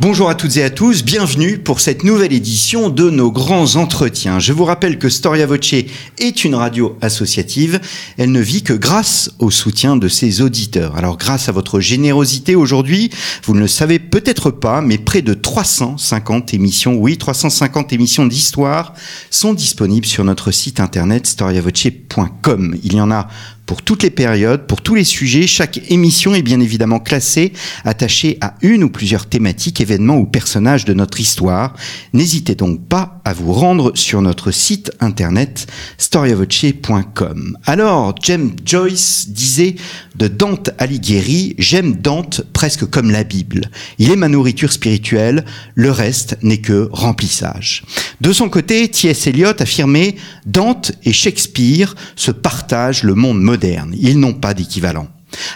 Bonjour à toutes et à tous, bienvenue pour cette nouvelle édition de nos grands entretiens. Je vous rappelle que Storia Voce est une radio associative. Elle ne vit que grâce au soutien de ses auditeurs. Alors grâce à votre générosité aujourd'hui, vous ne le savez peut-être pas, mais près de 350 émissions, oui, 350 émissions d'histoire sont disponibles sur notre site internet storiavoce.com. Il y en a pour toutes les périodes, pour tous les sujets. Chaque émission est bien évidemment classée, attachée à une ou plusieurs thématiques, événements ou personnages de notre histoire. N'hésitez donc pas à vous rendre sur notre site internet storiavoce.com. Alors, James Joyce disait de Dante Alighieri, j'aime Dante presque comme la Bible. Il est ma nourriture spirituelle, le reste n'est que remplissage. De son côté, T.S. Eliot affirmait Dante et Shakespeare se partagent le monde moderne. Ils n'ont pas d'équivalent.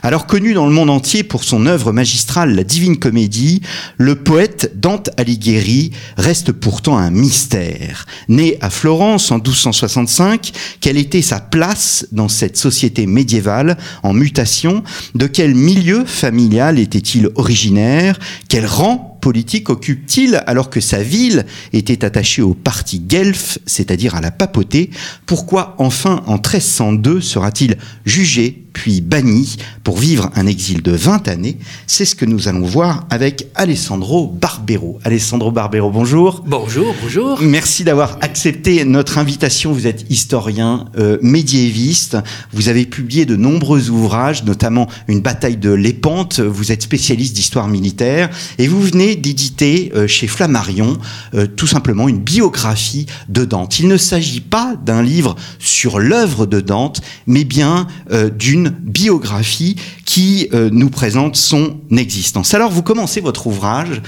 Alors connu dans le monde entier pour son œuvre magistrale La Divine Comédie, le poète Dante Alighieri reste pourtant un mystère. Né à Florence en 1265, quelle était sa place dans cette société médiévale en mutation? De quel milieu familial était-il originaire? Quel rang politique occupe-t-il alors que sa ville était attachée au parti guelfe, c'est-à-dire à la papauté? Pourquoi enfin en 1302 sera-t-il jugé puis banni pour vivre un exil de 20 années? C'est ce que nous allons voir avec Alessandro Barbero. Alessandro Barbero, bonjour. Bonjour, bonjour. Merci d'avoir accepté notre invitation. Vous êtes historien euh, médiéviste. Vous avez publié de nombreux ouvrages, notamment Une bataille de l'Épante. Vous êtes spécialiste d'histoire militaire et vous venez d'éditer euh, chez Flammarion euh, tout simplement une biographie de Dante. Il ne s'agit pas d'un livre sur l'œuvre de Dante, mais bien euh, d'une biographie qui nous présente son existence. Alors vous commencez votre ouvrage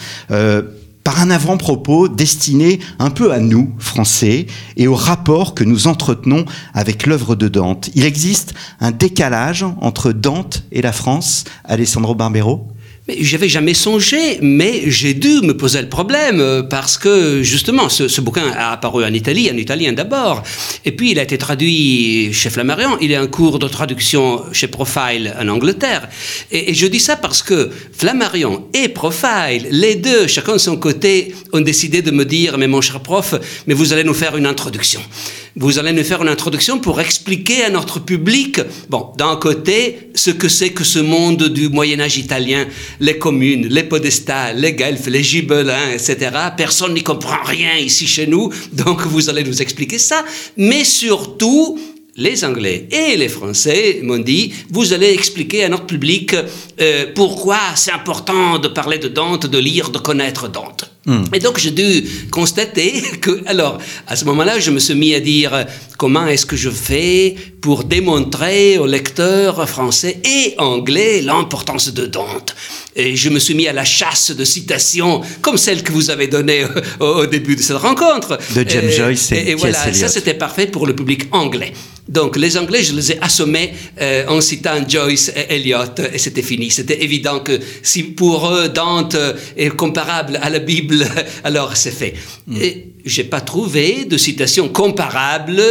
par un avant-propos destiné un peu à nous, Français, et au rapport que nous entretenons avec l'œuvre de Dante. Il existe un décalage entre Dante et la France, Alessandro Barbero? J'avais jamais songé, mais j'ai dû me poser le problème euh, parce que justement, ce, bouquin a apparu en Italie, en italien d'abord, et puis il a été traduit chez Flammarion. Il est en cours de traduction chez Profile en Angleterre. Et, je dis ça parce que Flammarion et Profile, les deux, chacun de son côté, ont décidé de me dire, mais mon cher prof, mais vous allez nous faire une introduction. Vous allez nous faire une introduction pour expliquer à notre public, bon, d'un côté, ce que c'est que ce monde du Moyen Âge italien, les communes, les podestats, les guelfes, les gibelins, etc. Personne n'y comprend rien ici chez nous, donc vous allez nous expliquer ça. Mais surtout, les Anglais et les Français m'ont dit, vous allez expliquer à notre public euh, pourquoi c'est important de parler de Dante, de lire, de connaître Dante. Hmm. Et donc j'ai dû constater que, alors, à ce moment-là, je me suis mis à dire comment est-ce que je fais pour démontrer aux lecteurs français et anglais l'importance de Dante? Et je me suis mis à la chasse de citations comme celle que vous avez donnée au, début de cette rencontre. De James Joyce et, et, voilà, ça c'était parfait pour le public anglais. Donc les Anglais, je les ai assommés euh, en citant Joyce et Eliot, et c'était fini. C'était évident que si pour eux Dante est comparable à la Bible, alors c'est fait. Mm. Et j'ai pas trouvé de citation comparable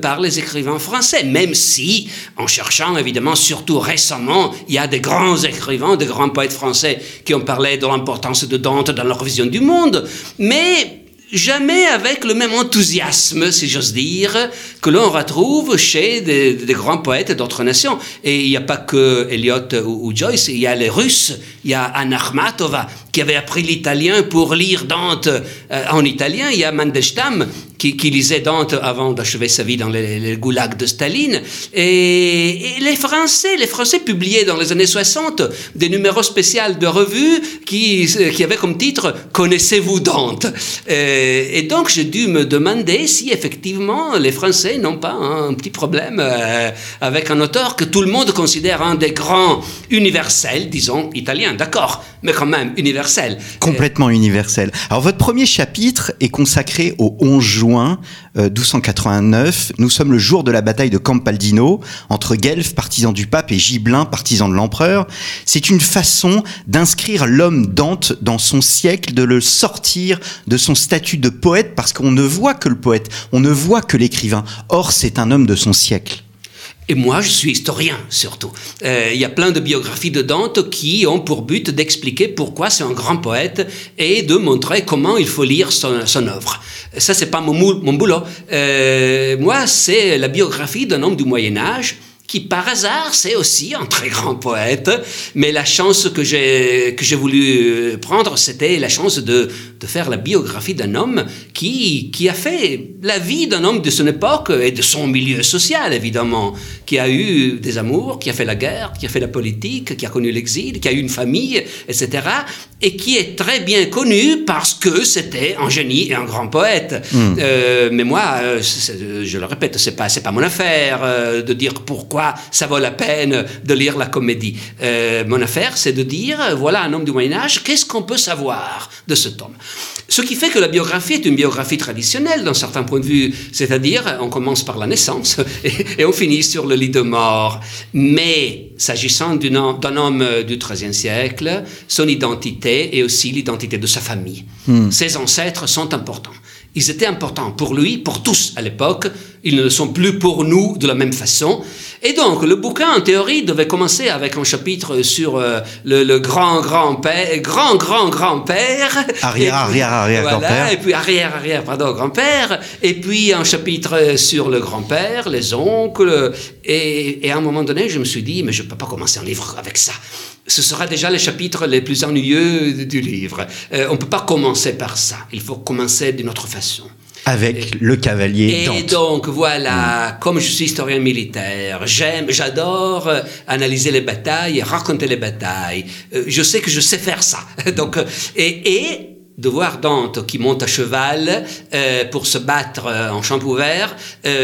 par les écrivains français, même si, en cherchant évidemment, surtout récemment, il y a des grands écrivains, des grands poètes français qui ont parlé de l'importance de Dante dans leur vision du monde, mais jamais avec le même enthousiasme, si j'ose dire, que l'on retrouve chez des, grands poètes d'autres nations. Et il n'y a pas que Eliot ou, Joyce, il y a les Russes, il y a Anna Akhmatova qui avait appris l'italien pour lire Dante euh, en italien, il y a Mandelstam qui, lisait Dante avant d'achever sa vie dans les, goulags de Staline. Et, les Français, les Français publiaient dans les années 60 des numéros spéciaux de revues qui, qui avaient comme titre Connaissez-vous Dante? Et, donc j'ai dû me demander si effectivement les Français n'ont pas un, petit problème euh, avec un auteur que tout le monde considère un des grands universels, disons, italiens. D'accord, mais quand même universel. Complètement universel. Alors votre premier chapitre est consacré au 11 juin 1289. Euh, Nous sommes le jour de la bataille de Campaldino entre Guelph, partisan du pape, et Gibelin, partisan de l'empereur. C'est une façon d'inscrire l'homme Dante dans son siècle, de le sortir de son statut de poète, parce qu'on ne voit que le poète, on ne voit que l'écrivain. Or, c'est un homme de son siècle. Et moi, je suis historien surtout. Euh, il y a plein de biographies de Dante qui ont pour but d'expliquer pourquoi c'est un grand poète et de montrer comment il faut lire son, œuvre. Ça, c'est pas mon, mon boulot. Euh, moi, c'est la biographie d'un homme du Moyen Âge qui par hasard c'est aussi un très grand poète, mais la chance que j'ai que j'ai voulu prendre, c'était la chance de, de faire la biographie d'un homme qui qui a fait la vie d'un homme de son époque et de son milieu social évidemment, qui a eu des amours, qui a fait la guerre, qui a fait la politique, qui a connu l'exil, qui a eu une famille, etc. et qui est très bien connu parce que c'était un génie et un grand poète. Mm. Euh, mais moi, euh, je le répète, c'est pas c'est pas mon affaire euh, de dire pourquoi ça vaut la peine de lire la comédie. Euh, mon affaire, c'est de dire, voilà un homme du Moyen Âge, qu'est-ce qu'on peut savoir de cet homme? Ce qui fait que la biographie est une biographie traditionnelle d'un certain point de vue, c'est-à-dire on commence par la naissance et, on finit sur le lit de mort. Mais s'agissant d'un homme du XIIIe siècle, son identité et aussi l'identité de sa famille. Hmm. Ses ancêtres sont importants. Ils étaient importants pour lui, pour tous à l'époque. Ils ne le sont plus pour nous de la même façon. Et donc, le bouquin, en théorie, devait commencer avec un chapitre sur euh, le, grand-grand-père, grand-grand-grand-père. Arrière, arrière, arrière, grand-père. Et puis arrière, arrière, pardon, grand-père. Et puis un chapitre sur le grand-père, les oncles. Et, et, à un moment donné, je me suis dit, mais je ne peux pas commencer un livre avec ça. Ce sera déjà les chapitres les plus ennuyeux du livre. Euh, on ne peut pas commencer par ça. Il faut commencer d'une autre façon. Avec le cavalier Et donc voilà, comme je suis historien militaire, j'aime, j'adore euh, analyser les batailles et raconter les batailles. Euh, je sais que je sais faire ça. donc et, et de voir Dante qui monte à cheval pour se battre en champ ouvert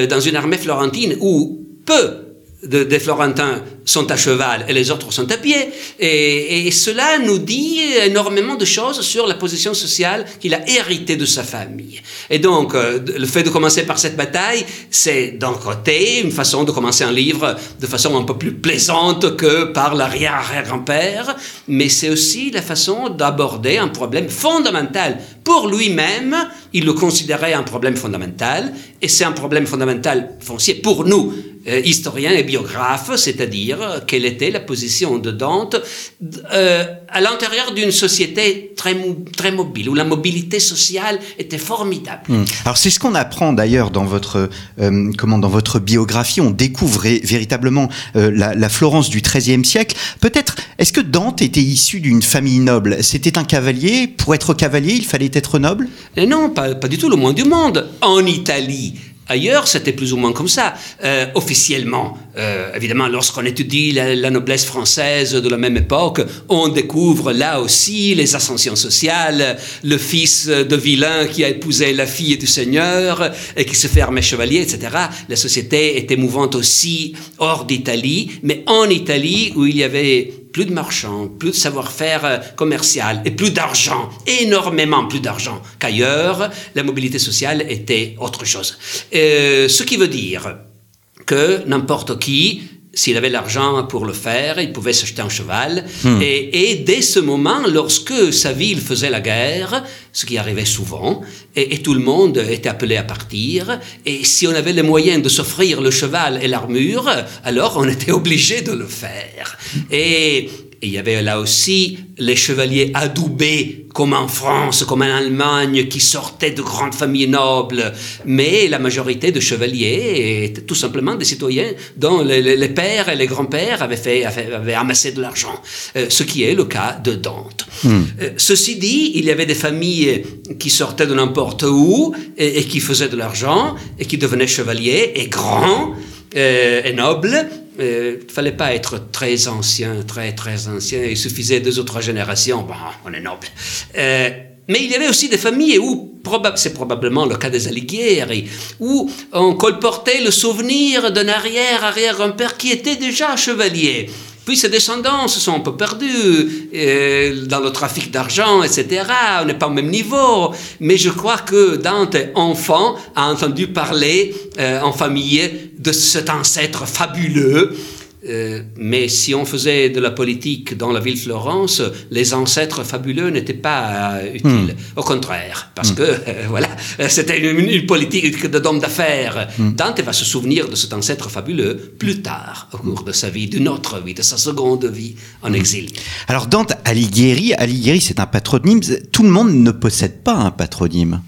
dans une armée florentine où peu des Florentins sont à cheval et les autres sont à pied. Et, cela nous dit énormément de choses sur la position sociale qu'il a héritée de sa famille. Et donc, euh, le fait de commencer par cette bataille, c'est d'un côté une façon de commencer un livre de façon un peu plus plaisante que par l'arrière-grand-père, mais c'est aussi la façon d'aborder un problème fondamental pour lui-même. Il le considérait un problème fondamental, et c'est un problème fondamental foncier pour nous euh, historien et biographe, c'est-à-dire quelle était la position de Dante euh, à l'intérieur d'une société très, très mobile, où la mobilité sociale était formidable. Hmm. Alors c'est ce qu'on apprend d'ailleurs dans votre euh, comment dans votre biographie, on découvre véritablement la, la, Florence du XIIIe siècle. Peut-être est-ce que Dante était issu d'une famille noble? C'était un cavalier? Pour être cavalier, il fallait être noble? Non, pas, pas du tout, le moins du monde. En Italie, Ailleurs, c'était plus ou moins comme ça. Euh, officiellement, euh, évidemment, lorsqu'on étudie la, noblesse française de la même époque, on découvre là aussi les ascensions sociales, le fils de vilain qui a épousé la fille du seigneur et qui se fait armé chevalier, etc. La société était mouvante aussi hors d'Italie, mais en Italie où il y avait plus de marchands, plus de savoir-faire euh, commercial et plus d'argent, énormément plus d'argent qu'ailleurs, la mobilité sociale était autre chose. Euh, ce qui veut dire que n'importe qui s'il avait l'argent pour le faire, il pouvait s'acheter un cheval. Hmm. Et, dès ce moment, lorsque sa ville faisait la guerre, ce qui arrivait souvent, et, et, tout le monde était appelé à partir, et si on avait les moyens de s'offrir le cheval et l'armure, alors on était obligé de le faire. Et et il y avait là aussi les chevaliers adoubés, comme en France, comme en Allemagne, qui sortaient de grandes familles nobles. Mais la majorité de chevaliers étaient tout simplement des citoyens dont les, pères et les grands-pères avaient, fait, avaient amassé de l'argent. Euh, ce qui est le cas de Dante. Hmm. Euh, ceci dit, il y avait des familles qui sortaient de n'importe où et, qui faisaient de l'argent et qui devenaient chevaliers et grands euh, et nobles il euh, ne fallait pas être très ancien, très très ancien, il suffisait deux ou trois générations, bon, on est noble. Euh, mais il y avait aussi des familles où, c'est probablement le cas des Alighieri, où on colportait le souvenir d'un arrière-arrière-grand-père qui était déjà chevalier Puis ses descendants se sont un peu perdus euh, dans le trafic d'argent, etc. On n'est pas au même niveau. Mais je crois que Dante, enfant, a entendu parler euh, en famille de cet ancêtre fabuleux euh, mais si on faisait de la politique dans la ville Florence, les ancêtres fabuleux n'étaient pas euh, utiles. Hmm. Au contraire, parce hmm. que euh, voilà, c'était une, politique d'homme d'affaires. Hmm. Dante va se souvenir de cet ancêtre fabuleux plus tard, au cours de sa vie, d'une autre vie, de sa seconde vie en exil. Alors Dante Alighieri, Alighieri c'est un patronyme. Tout le monde ne possède pas un patronyme.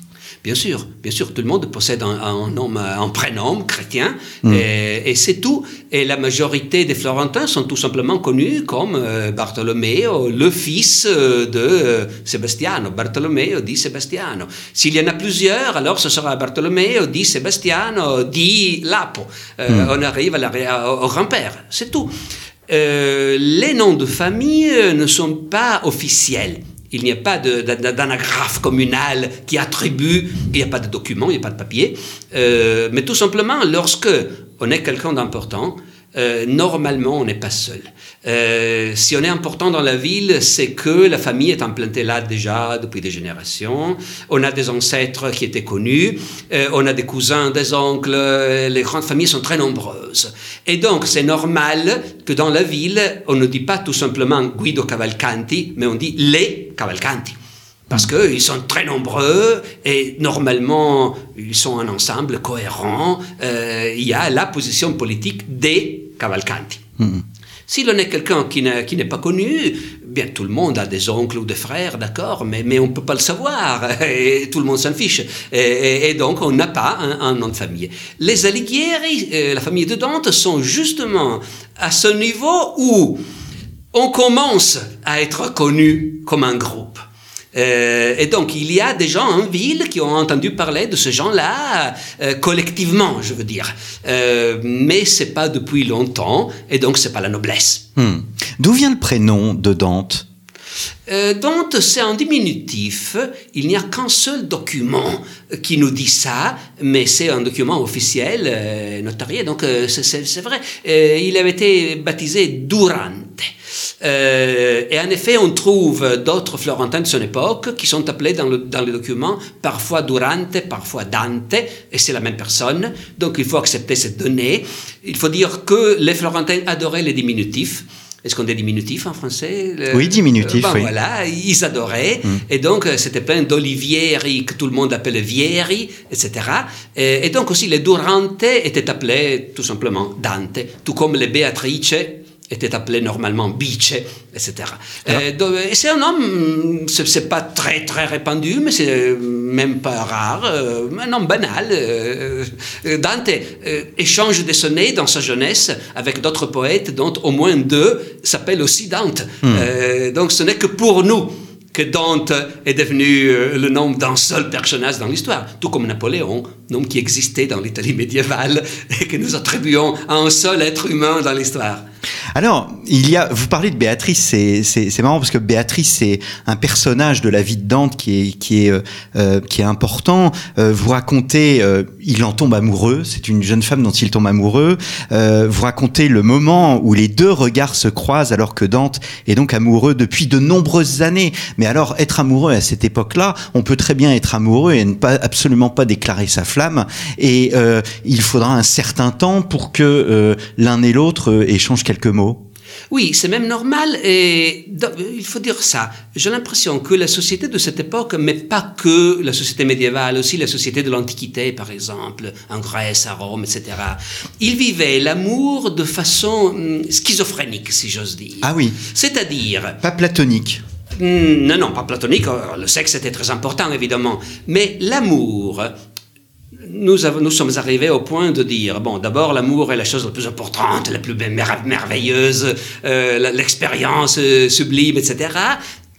Bien sûr, bien sûr, tout le monde possède un, nom, un prénom chrétien, mm. et, c'est tout. Et la majorité des Florentins sont tout simplement connus comme euh, Bartolomeo, le fils euh, de euh, Sebastiano, Bartolomeo di Sebastiano. S'il y en a plusieurs, alors ce sera Bartolomeo di Sebastiano di Lapo. Mm. On arrive au grand-père, c'est tout. les noms de famille ne sont pas officiels. Il n'y a pas d'anagraphe communale qui attribue, il n'y a pas de document, il n'y a pas de papier. Euh, mais tout simplement, lorsque on est quelqu'un d'important, euh, normalement, on n'est pas seul. Euh, si on est important dans la ville, c'est que la famille est implantée là déjà depuis des générations. On a des ancêtres qui étaient connus, euh, on a des cousins, des oncles, les grandes familles sont très nombreuses. Et donc, c'est normal que dans la ville, on ne dit pas tout simplement Guido Cavalcanti, mais on dit les Cavalcanti parce qu'ils sont très nombreux et normalement ils sont un ensemble cohérent. Euh, il y a la position politique des Cavalcanti. Mm-hmm. Si l'on est quelqu'un qui n'est pas connu, bien tout le monde a des oncles ou des frères, d'accord, mais, mais on ne peut pas le savoir et tout le monde s'en fiche. Et, donc on n'a pas un, nom de famille. Les Alighieri, euh, la famille de Dante, sont justement à ce niveau où on commence à être connu comme un groupe. Euh, et donc, il y a des gens en ville qui ont entendu parler de ce gens-là, euh, collectivement, je veux dire. Euh, mais c'est pas depuis longtemps, et donc c'est pas la noblesse. Hmm. D'où vient le prénom de Dante? Dante, c'est un diminutif. Il n'y a qu'un seul document qui nous dit ça, mais c'est un document officiel, notarié, donc c'est vrai. il avait été baptisé Durante. Euh, et en effet, on trouve d'autres Florentins de son époque qui sont appelés dans, le, dans les documents parfois Durante, parfois Dante, et c'est la même personne. Donc il faut accepter cette donnée. Il faut dire que les Florentins adoraient les diminutifs. Est-ce qu'on dit diminutif en français? Oui, diminutif, ben oui. Voilà, ils adoraient. Mm. Et donc, c'était plein d'Olivieri, que tout le monde appelait Vieri, etc. Et, et, donc aussi, les Durante étaient appelés tout simplement Dante, tout comme les Beatrice était appelé normalement Biche, etc. Euh, et c'est un homme, c'est pas très très répandu, mais c'est même pas rare, euh, un homme banal. Euh, Dante échange des sonnets dans sa jeunesse avec d'autres poètes, dont au moins deux s'appellent aussi Dante. Hmm. donc ce n'est que pour nous que Dante est devenu le nom d'un seul personnage dans l'histoire, tout comme Napoléon, nom qui existait dans l'Italie médiévale et que nous attribuons à un seul être humain dans l'histoire. Alors, il y a, vous parlez de Béatrice, c'est marrant parce que Béatrice, c'est un personnage de la vie de Dante qui est, qui est, euh, euh, qui est important. Euh, vous racontez, il en tombe amoureux, c'est une jeune femme dont il tombe amoureux. vous racontez le moment où les deux regards se croisent alors que Dante est donc amoureux depuis de nombreuses années. Mais alors, être amoureux à cette époque-là, on peut très bien être amoureux et ne pas, absolument pas déclarer sa flamme. Et il faudra un certain temps pour que l'un et l'autre échangent quelques mots? Oui, c'est même normal et il faut dire ça. J'ai l'impression que la société de cette époque, mais pas que la société médiévale, aussi la société de l'Antiquité, par exemple, en Grèce, à Rome, etc. Ils vivaient l'amour de façon hum, schizophrénique, si j'ose dire. Ah oui. C'est-à-dire. Pas platonique. Hum, non, non, pas platonique. Le sexe était très important, évidemment. Mais l'amour nous, sommes arrivés au point de dire, bon, d'abord, l'amour est la chose la plus importante, la plus merveilleuse, euh, l'expérience euh, sublime, etc.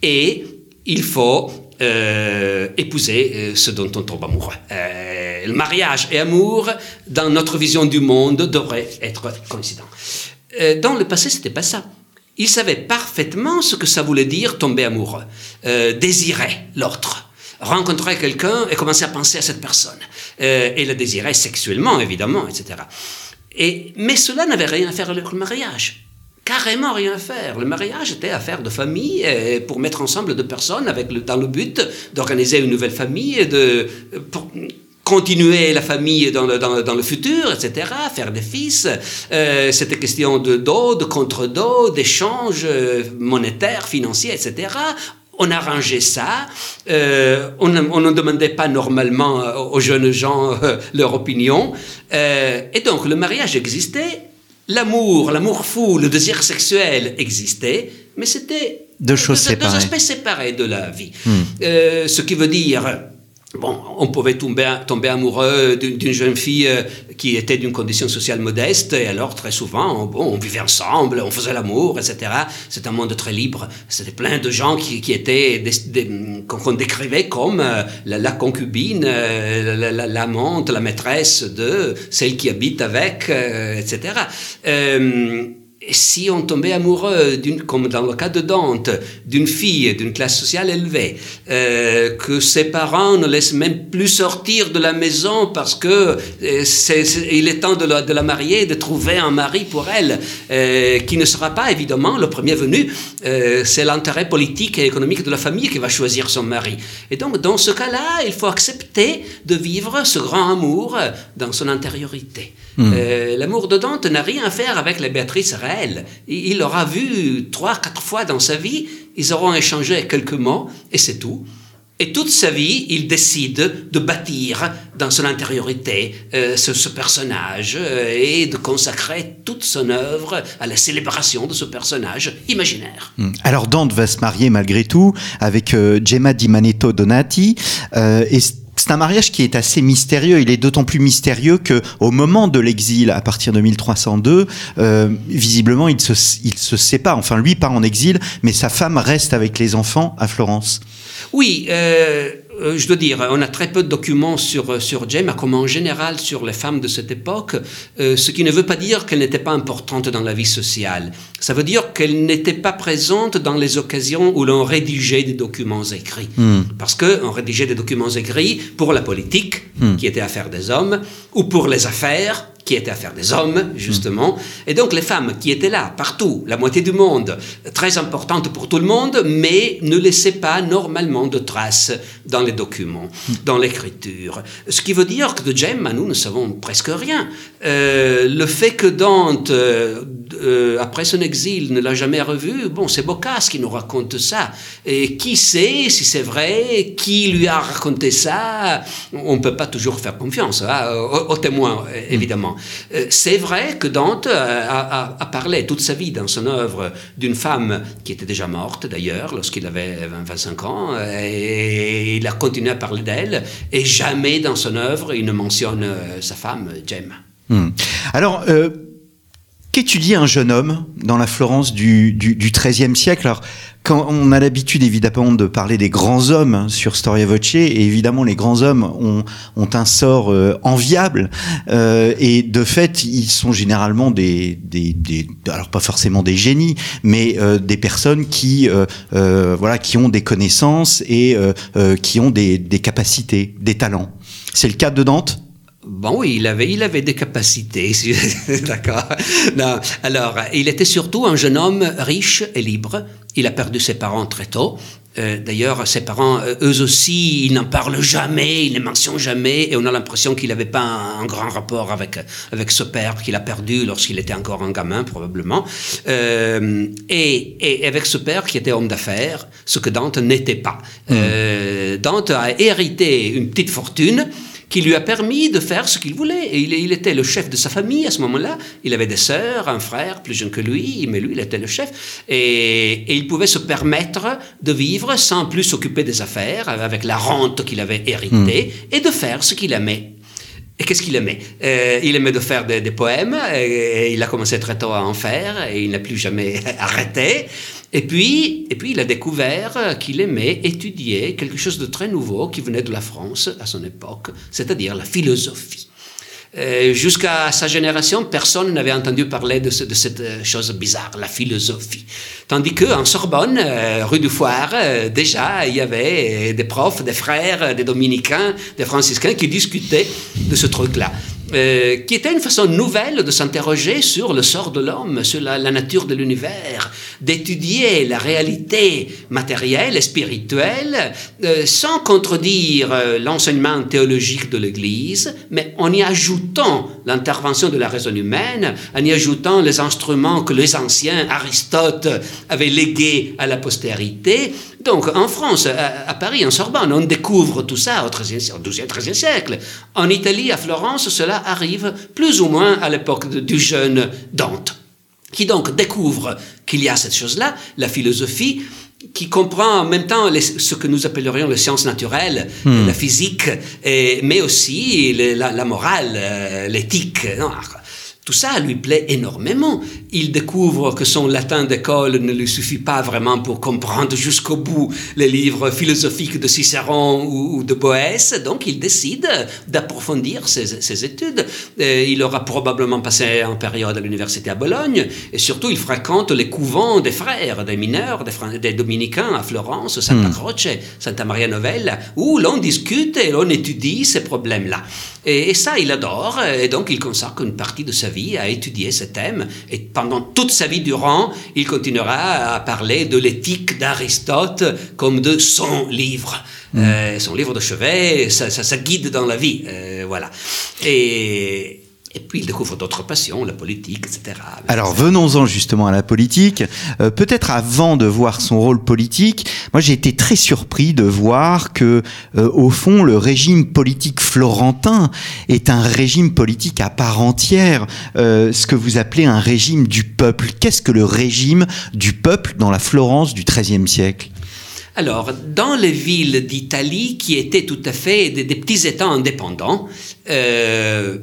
Et il faut euh, épouser ce dont on tombe amoureux. le mariage et amour, dans notre vision du monde, devraient être coïncidents. dans le passé, c'était pas ça. Ils savaient parfaitement ce que ça voulait dire tomber amoureux, désirer l'autre rencontrer quelqu'un et commencer à penser à cette personne. Euh, et le désirer sexuellement, évidemment, etc. Et, mais cela n'avait rien à faire avec le mariage. carrément rien faire. Le mariage était affaire de famille pour mettre ensemble deux personnes avec le, dans le but d'organiser une nouvelle famille et de continuer la famille dans le, dans, le futur, etc., faire des fils. Euh, C'était question de dos, de contre-dos, d'échanges euh, monétaires, financiers, etc. On arrangeait ça. Euh, on, on, ne demandait pas normalement euh, aux jeunes gens euh, leur opinion. Euh, et donc le mariage existait, l'amour, l'amour fou, le désir sexuel existait, mais c'était deux choses deux, séparées. Deux aspects séparés de la vie. Hmm. ce qui veut dire Bon, on pouvait tomber, tomber amoureux d'une jeune fille euh, qui était d'une condition sociale modeste, et alors très souvent, on, bon, on vivait ensemble, on faisait l'amour, etc. C'est un monde très libre. C'était plein de gens qui, qui étaient qu'on décrivait comme euh, la, la, concubine, euh, l'amante, la, la, maîtresse de celle qui habite avec, euh, etc. Si on tombait amoureux, comme dans le cas de Dante, d'une fille d'une classe sociale élevée, euh, que ses parents ne laissent même plus sortir de la maison parce que euh, c'est, il est temps de la, de la, marier, de trouver un mari pour elle, euh, qui ne sera pas évidemment le premier venu. C'est l'intérêt politique et économique de la famille qui va choisir son mari. Et donc, dans ce cas-là, il faut accepter de vivre ce grand amour dans son intériorité. Mmh. l'amour de Dante n'a rien à faire avec la Béatrice Il aura vu trois, quatre fois dans sa vie, ils auront échangé quelques mots, et c'est tout. Et toute sa vie, il décide de bâtir dans son intériorité euh, ce, personnage euh, et de consacrer toute son œuvre à la célébration de ce personnage imaginaire. Alors Dante va se marier malgré tout avec euh, Gemma di Manetto Donati et c'est un mariage qui est assez mystérieux. Il est d'autant plus mystérieux que, au moment de l'exil, à partir de 1302, euh, visiblement, il se, il se sépare. Enfin, lui part en exil, mais sa femme reste avec les enfants à Florence. Oui, euh, je dois dire, on a très peu de documents sur, sur Gemma, comme en général sur les femmes de cette époque, euh, ce qui ne veut pas dire qu'elle n'était pas importante dans la vie sociale. Ça veut dire qu'elle n'était pas présente dans les occasions où l'on rédigeait des documents écrits. Mm. Parce qu'on rédigeait des documents écrits pour la politique, mm. qui était affaire des hommes, ou pour les affaires, qui était affaire des hommes, justement. Mmh. Et donc les femmes qui étaient là, partout, la moitié du monde, très importantes pour tout le monde, mais ne laissaient pas normalement de traces dans les documents, mmh. dans l'écriture. Ce qui veut dire que de Gemma, nous ne savons presque rien. Euh, le fait que Dante, euh, euh, après son exil, ne l'a jamais revu, bon, c'est Boccace qui nous raconte ça. Et qui sait si c'est vrai, qui lui a raconté ça? On ne peut pas toujours faire confiance hein, aux, témoins, évidemment. Euh, c'est vrai que Dante a, parlé toute sa vie dans son œuvre d'une femme qui était déjà morte d'ailleurs lorsqu'il avait 20-25 ans et il a continué à parler d'elle et jamais dans son œuvre il ne mentionne euh, sa femme Gemma. Hmm. Alors Qu'étudie un jeune homme dans la Florence du, du, du XIIIe siècle? Alors, quand on a l'habitude évidemment de parler des grands hommes sur Storia Voce, et évidemment les grands hommes ont, ont un sort euh, enviable, euh, et de fait ils sont généralement des, des, des alors pas forcément des génies, mais euh, des personnes qui euh, voilà qui ont des connaissances et qui ont des, des capacités, des talents. C'est le cas de Dante? Bon, oui, il avait, il avait des capacités, d'accord. Alors, il était surtout un jeune homme riche et libre. Il a perdu ses parents très tôt. Euh, D'ailleurs, ses parents, eux aussi, ils n'en parlent jamais, ils ne mentionnent jamais, et on a l'impression qu'il n'avait pas un, un, grand rapport avec, avec ce père qu'il a perdu lorsqu'il était encore un gamin, probablement. Euh, et, et, avec ce père qui était homme d'affaires, ce que Dante n'était pas. Mmh. Euh, Dante a hérité une petite fortune qui lui a permis de faire ce qu'il voulait. Et il, il, était le chef de sa famille à ce moment-là. Il avait des sœurs, un frère plus jeune que lui, mais lui, il était le chef. Et, et il pouvait se permettre de vivre sans plus s'occuper des affaires, avec la rente qu'il avait héritée, mmh. et de faire ce qu'il aimait. Et qu'est-ce qu'il aimait? Euh, Il aimait de faire des, des poèmes, et, et il a commencé très tôt à en faire, et il n'a plus jamais arrêté. Et puis, et puis, il a découvert qu'il aimait étudier quelque chose de très nouveau qui venait de la France à son époque, c'est-à-dire la philosophie. Euh, Jusqu'à sa génération, personne n'avait entendu parler de, ce, de, cette chose bizarre, la philosophie. Tandis qu'en Sorbonne, euh, rue du Foire, euh, déjà, il y avait des profs, des frères, des dominicains, des franciscains qui discutaient de ce truc-là. Euh, qui était une façon nouvelle de s'interroger sur le sort de l'homme, sur la, nature de l'univers, d'étudier la réalité matérielle et spirituelle euh, sans contredire euh, l'enseignement théologique de l'Église, mais en y ajoutant l'intervention de la raison humaine, en y ajoutant les instruments que les anciens, Aristote, avaient légués à la postérité. Donc en France, à, Paris, en Sorbonne, on découvre tout ça au XIIIe, 12 13e siècle. En Italie, à Florence, cela arrive plus ou moins à l'époque du jeune Dante, qui donc découvre qu'il y a cette chose-là, la philosophie, qui comprend en même temps ce que nous appellerions les sciences naturelles, hmm. la physique, mais aussi la, morale, euh, l'éthique. Tout ça lui plaît énormément. Il découvre que son latin d'école ne lui suffit pas vraiment pour comprendre jusqu'au bout les livres philosophiques de Cicéron ou, de Boès, donc il décide d'approfondir ses, études. il aura probablement passé une période à l'université à Bologne, et surtout il fréquente les couvents des frères, des mineurs, des, dominicains à Florence, Santa hmm. Croce, Santa Maria Novella, où l'on discute et l'on étudie ces problèmes-là. Et, ça, il adore, et donc il consacre une partie de sa vie à étudier ce thème. Et pendant toute sa vie durant, il continuera à parler de l'éthique d'Aristote comme de son livre. Mm. Euh, son livre de chevet, ça, ça, guide dans la vie. Euh, voilà. Et, et puis il découvre d'autres passions, la politique, etc. Alors venons-en justement à la politique. Euh, peut-être avant de voir son rôle politique, moi j'ai été très surpris de voir que, euh, au fond, le régime politique florentin est un régime politique à part entière, euh, ce que vous appelez un régime du peuple. Qu'est-ce que le régime du peuple dans la Florence du XIIIe siècle? Alors, dans les villes d'Italie qui étaient tout à fait des, petits États indépendants, euh,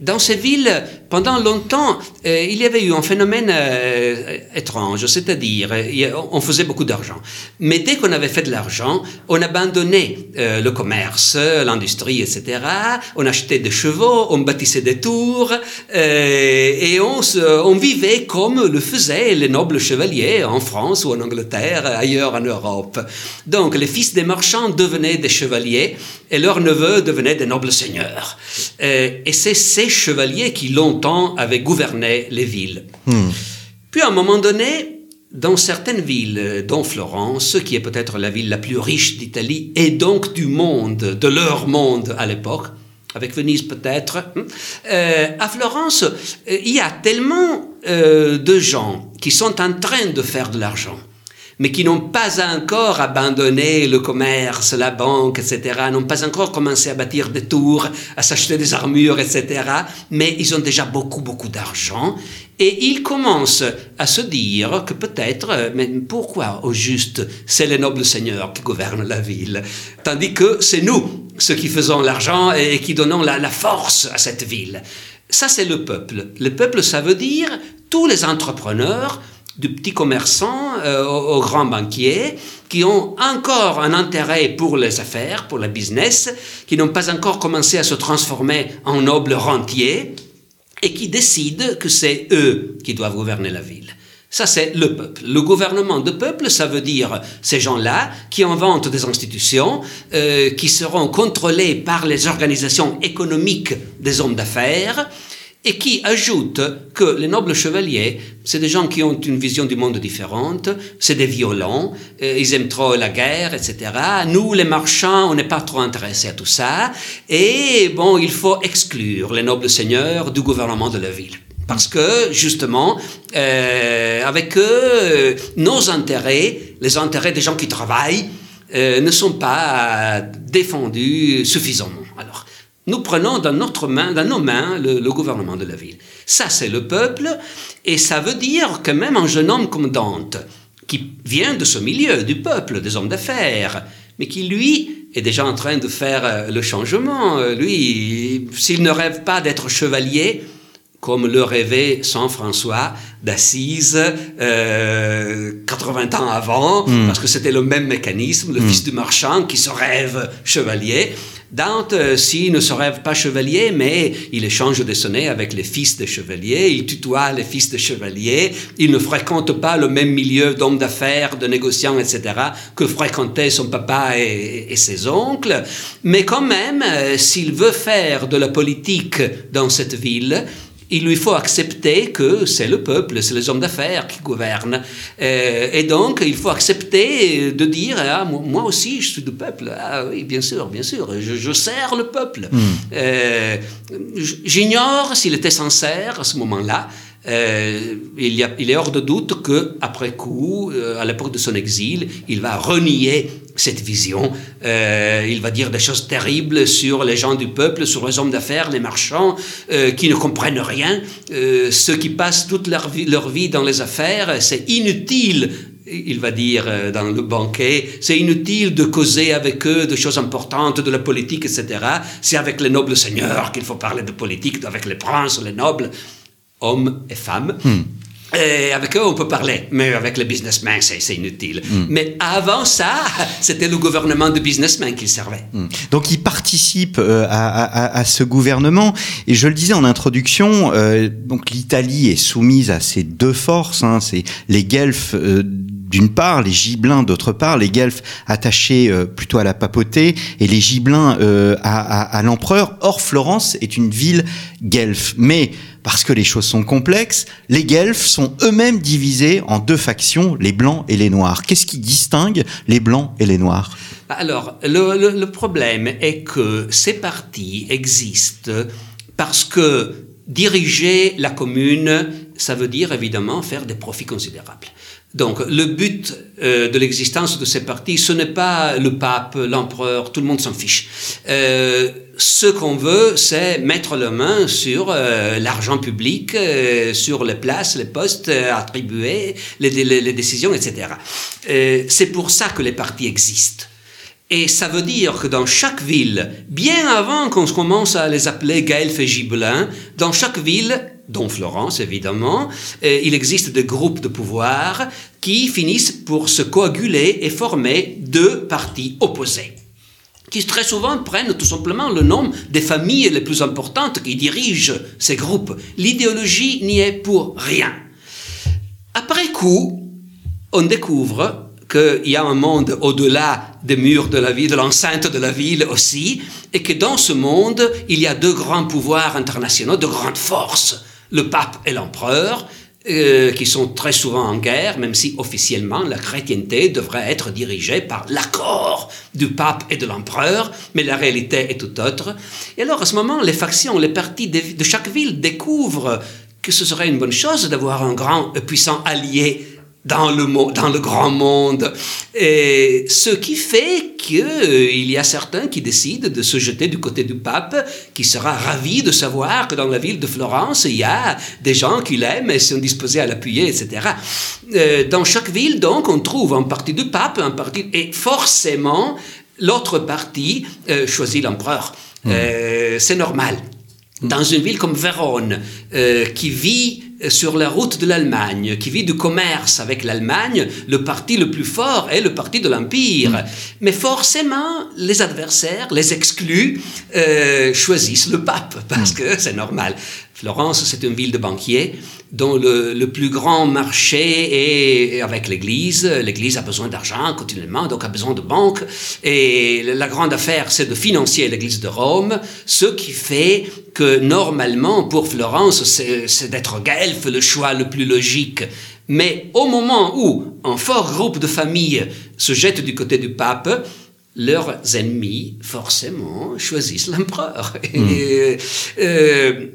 dans ces villes, pendant longtemps, euh, il y avait eu un phénomène euh, étrange, c'est-à-dire, on faisait beaucoup d'argent. Mais dès qu'on avait fait de l'argent, on abandonnait euh, le commerce, l'industrie, etc. On achetait des chevaux, on bâtissait des tours, et on, on vivait comme le faisaient les nobles chevaliers en France ou en Angleterre, ailleurs en Europe. Donc, les fils des marchands devenaient des chevaliers, et leurs neveux devenaient des nobles seigneurs. et c'est ces chevaliers qui l'ont avait gouverné les villes. Hmm. Puis à un moment donné, dans certaines villes, dont Florence, qui est peut-être la ville la plus riche d'Italie et donc du monde, de leur monde à l'époque, avec Venise peut-être, hein, euh, à Florence, euh, il y a tellement euh, de gens qui sont en train de faire de l'argent mais qui n'ont pas encore abandonné le commerce, la banque, etc., n'ont pas encore commencé à bâtir des tours, à s'acheter des armures, etc., mais ils ont déjà beaucoup, beaucoup d'argent, et ils commencent à se dire que peut-être, mais pourquoi au juste c'est les nobles seigneurs qui gouvernent la ville, tandis que c'est nous, ceux qui faisons l'argent et qui donnons la, la force à cette ville. Ça, c'est le peuple. Le peuple, ça veut dire tous les entrepreneurs, du petit commerçant euh, aux, grands banquiers qui ont encore un intérêt pour les affaires, pour le business, qui n'ont pas encore commencé à se transformer en nobles rentiers et qui décident que c'est eux qui doivent gouverner la ville. Ça, c'est le peuple. Le gouvernement de peuple, ça veut dire ces gens-là qui inventent des institutions euh, qui seront contrôlées par les organisations économiques des hommes d'affaires, et qui ajoute que les nobles chevaliers, c'est des gens qui ont une vision du monde différente, c'est des violents, euh, ils aiment trop la guerre, etc. Nous, les marchands, on n'est pas trop intéressés à tout ça, et bon, il faut exclure les nobles seigneurs du gouvernement de la ville. Parce que, justement, euh, avec eux, nos intérêts, les intérêts des gens qui travaillent, euh, ne sont pas défendus suffisamment. Alors, nous prenons dans, notre main, dans nos mains le, gouvernement de la ville. Ça, c'est le peuple, et ça veut dire que même un jeune homme comme Dante, qui vient de ce milieu, du peuple, des hommes d'affaires, mais qui, lui, est déjà en train de faire euh, le changement. Euh, lui, s'il ne rêve pas d'être chevalier, comme le rêvait Saint François d'Assise euh, 80 ans avant, hmm. parce que c'était le même mécanisme, le hmm. fils du marchand qui se rêve chevalier. Dante, euh, s'il ne se rêve pas chevalier, mais il échange des sonnets avec les fils des chevaliers, il tutoie les fils des chevaliers, il ne fréquente pas le même milieu d'hommes d'affaires, de négociants, etc., que fréquentaient son papa et, et ses oncles. Mais quand même, euh, s'il veut faire de la politique dans cette ville, il lui faut accepter que c'est le peuple, c'est les hommes d'affaires qui gouvernent. Euh, et donc, il faut accepter de dire, ah, moi aussi, je suis du peuple. Ah oui, bien sûr, bien sûr, je, je sers le peuple. Hmm. Euh, J'ignore s'il était sincère à ce moment-là. Euh, il, y a, il, est hors de doute que après coup, euh, à l'époque de son exil, il va renier cette vision. Euh, il va dire des choses terribles sur les gens du peuple, sur les hommes d'affaires, les marchands, euh, qui ne comprennent rien. Euh, ceux qui passent toute leur vie, leur vie dans les affaires, c'est inutile il va dire dans le banquet, c'est inutile de causer avec eux de choses importantes, de la politique, etc. C'est avec les nobles seigneurs qu'il faut parler de politique, avec les princes, les nobles hommes et femmes. Hmm. Et avec eux, on peut parler, mais avec les businessmen, c'est inutile. Hmm. Mais avant ça, c'était le gouvernement de businessmen qui servait. Hmm. Donc, il participe euh, à, à, à, ce gouvernement. Et je le disais en introduction, euh, donc l'Italie est soumise à ces deux forces. Hein, c'est les Guelfes. Euh, d'une part, les Gibelins d'autre part, les Guelfes attachés euh, plutôt à la papauté et les Gibelins euh, à, l'empereur. Or, Florence est une ville guelfe. Mais parce que les choses sont complexes, les Guelfes sont eux-mêmes divisés en deux factions, les Blancs et les Noirs. Qu'est-ce qui distingue les Blancs et les Noirs? Alors, le problème est que ces partis existent parce que diriger la commune, ça veut dire évidemment faire des profits considérables. Donc le but euh, de l'existence de ces partis, ce n'est pas le pape, l'empereur, tout le monde s'en fiche. Euh, ce qu'on veut, c'est mettre la main sur euh, l'argent public, euh, sur les places, les postes attribués, les, décisions, etc. c'est pour ça que les partis existent. Et ça veut dire que dans chaque ville, bien avant qu'on commence à les appeler Guelph et Gibelin, dans chaque ville, dont Florence évidemment, il existe des groupes de pouvoir qui finissent pour se coaguler et former deux partis opposés qui très souvent prennent tout simplement le nom des familles les plus importantes qui dirigent ces groupes. L'idéologie n'y est pour rien. Après coup, on découvre qu'il y a un monde au-delà des murs de la ville, de l'enceinte de la ville aussi, et que dans ce monde, il y a deux grands pouvoirs internationaux, de grandes forces, le pape et l'empereur, euh, qui sont très souvent en guerre, même si officiellement la chrétienté devrait être dirigée par l'accord du pape et de l'empereur, mais la réalité est tout autre. Et alors à ce moment, les factions, les partis de, de chaque ville découvrent que ce serait une bonne chose d'avoir un grand et puissant allié dans le, dans le grand monde. Et ce qui fait qu'il euh, y a certains qui décident de se jeter du côté du pape, qui sera ravi de savoir que dans la ville de Florence, il y a des gens qui l'aiment et sont disposés à l'appuyer, etc. Euh, dans chaque ville, donc, on trouve un parti du pape, un parti, et forcément, l'autre parti euh, choisit l'empereur. Mmh. C'est normal. Dans une ville comme Vérone, qui vit sur la route de l'Allemagne, qui vit du commerce avec l'Allemagne, le parti le plus fort est le parti de l'Empire. Mm. Mais forcément, les adversaires, les exclus, euh, choisissent le pape, parce mm. que c'est normal. Florence, c'est une ville de banquiers dont le, le, plus grand marché est avec l'Église. L'Église a besoin d'argent continuellement, donc a besoin de banques. Et la grande affaire, c'est de financer l'Église de Rome, ce qui fait que normalement, pour Florence, c'est d'être guelfe le choix le plus logique. Mais au moment où un fort groupe de familles se jette du côté du pape, leurs ennemis, forcément, choisissent l'empereur. Mmh. euh,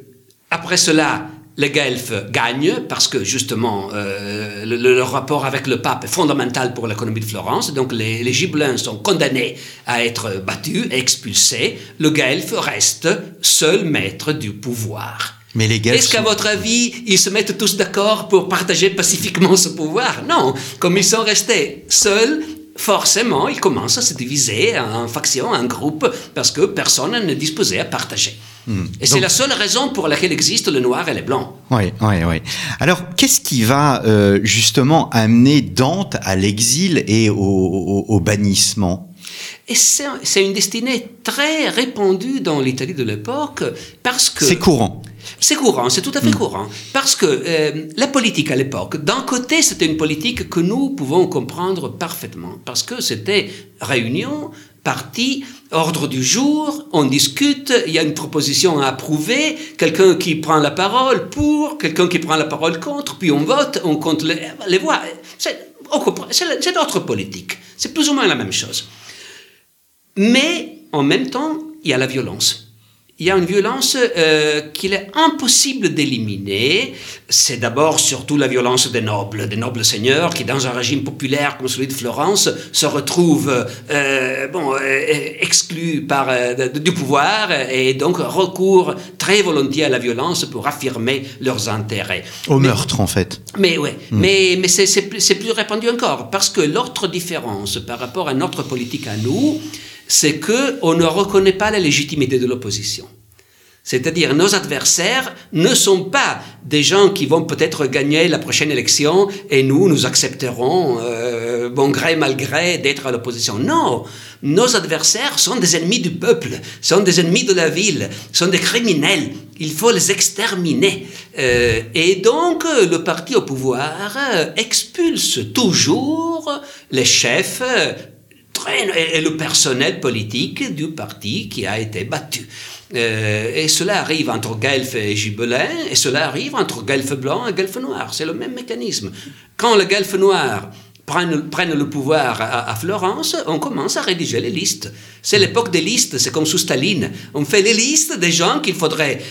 après cela, les Guelfes gagnent parce que justement euh, le, le, rapport avec le pape est fondamental pour l'économie de Florence. Donc les, les, Gibelins sont condamnés à être battus, expulsés. Le Guelfe reste seul maître du pouvoir. Mais les Est-ce qu'à votre avis, ils se mettent tous d'accord pour partager pacifiquement ce pouvoir? Non. Comme ils sont restés seuls, forcément, ils commencent à se diviser en factions, en groupes, parce que personne n'est disposé à partager. Hmm. Et c'est la seule raison pour laquelle existe le noir et le blanc. Oui, oui, oui. Alors, qu'est-ce qui va euh, justement amener Dante à l'exil et au, au, au bannissement? Et c'est une destinée très répandue dans l'Italie de l'époque parce que... C'est courant. C'est courant, c'est tout à fait mm. courant. Parce que euh, la politique à l'époque, d'un côté, c'était une politique que nous pouvons comprendre parfaitement. Parce que c'était réunion, parti, ordre du jour, on discute, il y a une proposition à approuver, quelqu'un qui prend la parole pour, quelqu'un qui prend la parole contre, puis on vote, on compte les, les voix. C'est notre politique. C'est plus ou moins la même chose. Mais en même temps, il y a la violence il y a une violence euh, qu'il est impossible d'éliminer. C'est d'abord surtout la violence des nobles, des nobles seigneurs qui, dans un régime populaire comme celui de Florence, se retrouvent euh, bon, euh, exclus par, du pouvoir et donc recourent très volontiers à la violence pour affirmer leurs intérêts. Au meurtre, en fait. Mais oui, hmm. mais, mais c'est plus répandu encore, parce que l'autre différence par rapport à notre politique à nous, c'est qu'on ne reconnaît pas la légitimité de l'opposition. C'est-à-dire, nos adversaires ne sont pas des gens qui vont peut-être gagner la prochaine élection et nous, nous accepterons, euh, bon gré, mal gré, d'être à l'opposition. Non, nos adversaires sont des ennemis du peuple, sont des ennemis de la ville, sont des criminels. Il faut les exterminer. Euh, et donc, le parti au pouvoir euh, expulse toujours les chefs et le personnel politique du parti qui a été battu. Euh, et cela arrive entre Guelph et Gibelin, et cela arrive entre Guelph blanc et Guelph noir. C'est le même mécanisme. Quand le Guelph noir prenne, le pouvoir à, Florence, on commence à rédiger les listes. C'est l'époque des listes, c'est comme sous Staline. On fait les listes des gens qu'il faudrait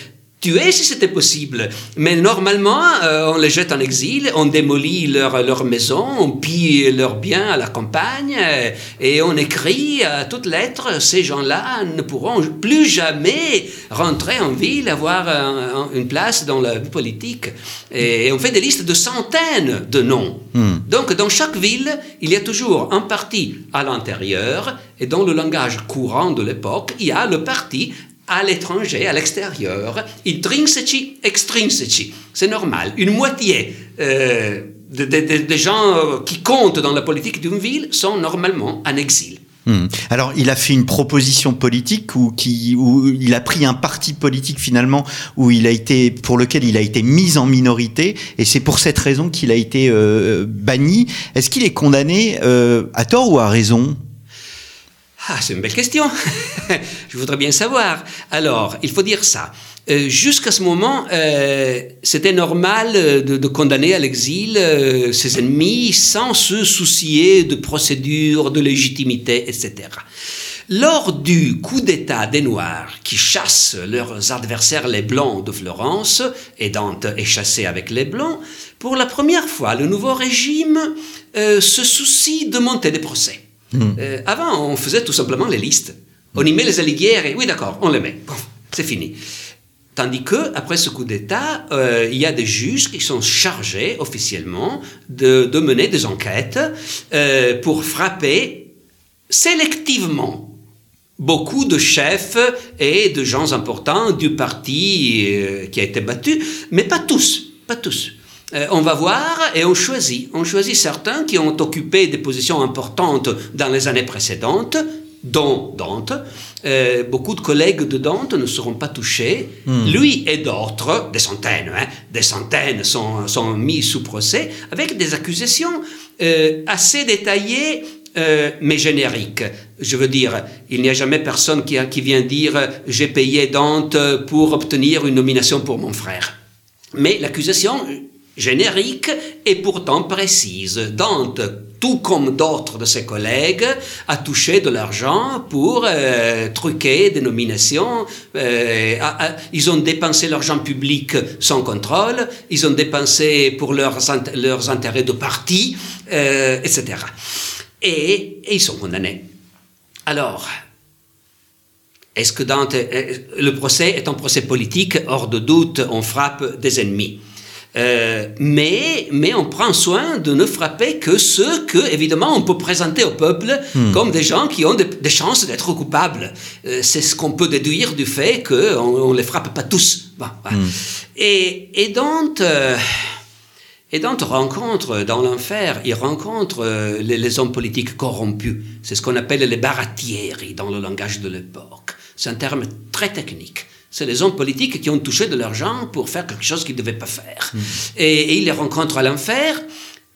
tuer si c'était possible. Mais normalement, euh, on les jette en exil, on démolit leur, leur maison, on pille leurs biens à la campagne, euh, et on écrit à toutes lettres, ces gens-là ne pourront plus jamais rentrer en ville, avoir une place dans la politique. Et, on fait des listes de centaines de noms. Hmm. Donc, dans chaque ville, il y a toujours un parti à l'intérieur, et dans le langage courant de l'époque, il y a le parti à l'étranger, à l'extérieur, intrinseci, extrinseci. C'est normal. Une moitié euh, des gens euh, qui comptent dans la politique d'une ville sont normalement en exil. Hmm. Alors, il a fait une proposition politique qui, où il a pris un parti politique finalement où il a été, pour lequel il a été mis en minorité, et c'est pour cette raison qu'il a été euh, banni. Est-ce qu'il est condamné à tort ou à raison? Ah, c'est une belle question. Je voudrais bien savoir. Alors, il faut dire ça. Euh, jusqu'à ce moment, euh, c'était normal de, condamner à l'exil euh, ses ennemis sans se soucier de procédures, de légitimité, etc. Lors du coup d'État des Noirs qui chassent leurs adversaires les Blancs de Florence, et Dante est chassé avec les Blancs, pour la première fois, le nouveau régime se soucie de monter des procès. Hmm. Euh, avant, on faisait tout simplement les listes. On y met les alligaires et oui, d'accord, on les met. c'est fini. Tandis que, après ce coup d'État, euh, il y a des juges qui sont chargés officiellement de, mener des enquêtes euh, pour frapper sélectivement beaucoup de chefs et de gens importants du parti qui a été battu, mais pas tous, pas tous. Euh, on va voir et on choisit. On choisit certains qui ont occupé des positions importantes dans les années précédentes, dont Dante. Euh, beaucoup de collègues de Dante ne seront pas touchés. Hmm. Lui et d'autres, des centaines, hein, des centaines sont, sont, mis sous procès avec des accusations euh, assez détaillées. mais génériques. Je veux dire, il n'y a jamais personne qui, qui vient dire j'ai payé Dante pour obtenir une nomination pour mon frère. Mais l'accusation générique et pourtant précise. Dante, tout comme d'autres de ses collègues, a touché de l'argent pour euh, truquer des nominations. Euh, ils ont dépensé l'argent public sans contrôle, ils ont dépensé pour leurs, intérêts de parti, euh, etc. Et, et ils sont condamnés. Alors, est-ce que Dante, le procès est un procès politique? Hors de doute, on frappe des ennemis. Euh, mais, mais on prend soin de ne frapper que ceux que, évidemment, on peut présenter au peuple hmm. comme des gens qui ont des, chances d'être coupables. Euh, c'est ce qu'on peut déduire du fait qu'on ne les frappe pas tous. Hmm. Et, et, Dante, euh, Et rencontre dans l'enfer, il rencontre les, les, hommes politiques corrompus. C'est ce qu'on appelle les barattieri dans le langage de l'époque. C'est un terme très technique. C'est les hommes politiques qui ont touché de l'argent pour faire quelque chose qu'ils ne devaient pas faire. Mmh. Et, et, il les rencontre à l'enfer.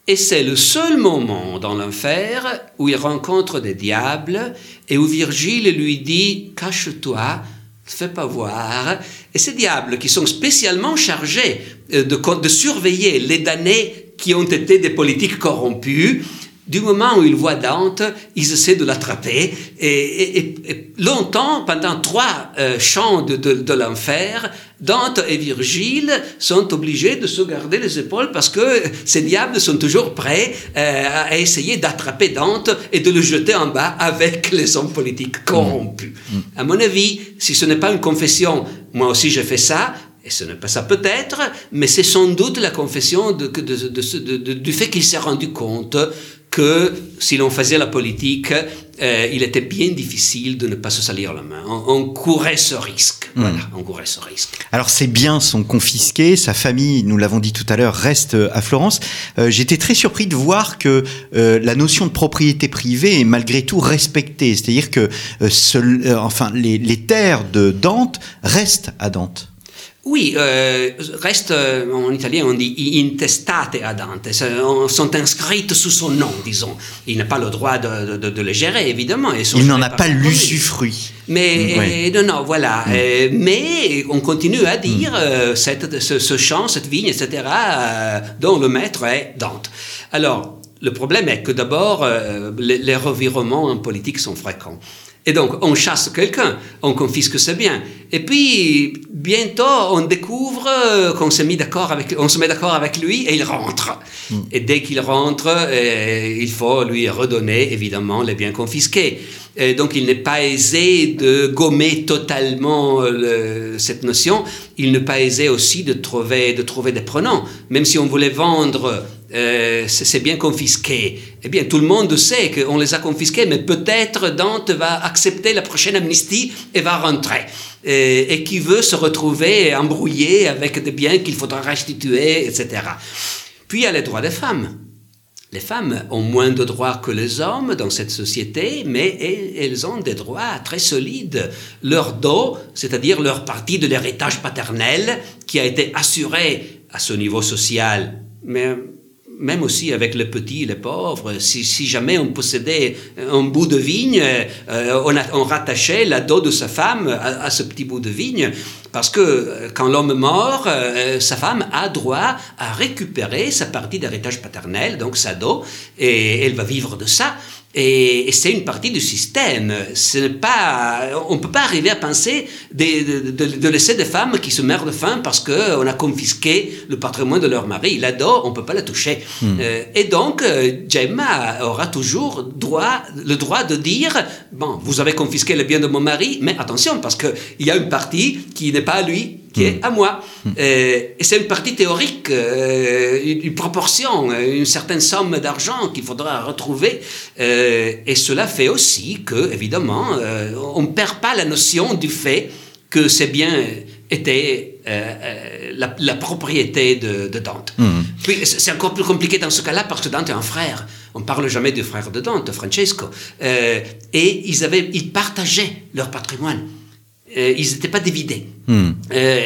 Et c'est le seul moment dans l'enfer où il rencontre des diables et où Virgile lui dit Cache-toi, ne fais pas voir. Et ces diables qui sont spécialement chargés de, de surveiller les damnés qui ont été des politiques corrompus, du moment où ils voient Dante, ils essaient de l'attraper. Et, et, et, longtemps, pendant trois euh, chants de, de, de l'enfer, Dante et Virgile sont obligés de se garder les épaules parce que ces diables sont toujours prêts euh, à essayer d'attraper Dante et de le jeter en bas avec les hommes politiques corrompus. Mmh. À mon avis, si ce n'est pas une confession, moi aussi j'ai fait ça, et ce n'est pas ça peut-être, mais c'est sans doute la confession de, de, de, du fait qu'il s'est rendu compte que si l'on faisait la politique, euh, il était bien difficile de ne pas se salir la main. On, on courait ce risque. Mmh. Voilà, on courait ce risque. Alors ses biens sont confisqués, sa famille, nous l'avons dit tout à l'heure, reste à Florence. Euh, J'étais très surpris de voir que euh, la notion de propriété privée est malgré tout respectée. C'est-à-dire que enfin, les, les terres de Dante restent à Dante. Oui, euh, reste, en italien on dit intestate a Dante, sont inscrites sous son nom, disons. Il n'a pas le droit de, de, de les gérer, évidemment. Et il n'en a pas l'usufruit. Mais, ouais. non, non, voilà. Mm. Euh, mais on continue à dire mm. euh, cette, ce, ce, champ, cette vigne, etc., euh, dont le maître est Dante. Alors, le problème est que d'abord, euh, les, les revirements en politique sont fréquents. Et donc, on chasse quelqu'un, on confisque ses biens. Et puis, bientôt, on découvre qu'on s'est mis d'accord avec, on se met d'accord avec lui et il rentre. Mm. Et dès qu'il rentre, euh, il faut lui redonner, évidemment, les biens confisqués. Et donc, il n'est pas aisé de gommer totalement le, cette notion. Il n'est pas aisé aussi de trouver, de trouver des prenants. Même si on voulait vendre euh, c'est bien confisqué. Eh bien, tout le monde sait qu'on les a confisqués, mais peut-être Dante va accepter la prochaine amnistie et va rentrer. Et, et qui veut se retrouver embrouillé avec des biens qu'il faudra restituer, etc. Puis il y a les droits des femmes. Les femmes ont moins de droits que les hommes dans cette société, mais elles ont des droits très solides. Leur dos, c'est-à-dire leur partie de l'héritage paternel, qui a été assuré à ce niveau social, mais même aussi avec les petits, les pauvres, si, si jamais on possédait un bout de vigne, euh, on, a, on, rattachait la dos de sa femme à, à, ce petit bout de vigne, parce que euh, quand l'homme mort, euh, sa femme a droit à récupérer sa partie d'héritage paternel, donc sa dos, et elle va vivre de ça. Et, et c'est une partie du système. Ce n'est pas, on ne peut pas arriver à penser de, de, de, laisser des femmes qui se meurent de faim parce qu'on a confisqué le patrimoine de leur mari. Dos, on ne peut pas la toucher. Hmm. Euh, et donc, Gemma aura toujours droit, le droit de dire, bon, vous avez confisqué le bien de mon mari, mais attention, parce qu'il y a une partie qui n'est pas à lui, qui est à moi. Mm. Euh, et c'est une partie théorique, euh, une proportion, une certaine somme d'argent qu'il faudra retrouver. Euh, et cela fait aussi que, évidemment, on ne perd pas la notion du fait que ces biens étaient la, la, propriété de, de Dante. Mm. Puis c'est encore plus compliqué dans ce cas-là parce que Dante est un frère. On ne parle jamais du frère de Dante, Francesco. et ils, avaient, ils partageaient leur patrimoine euh, ils n'étaient pas dividés. Hmm. Euh,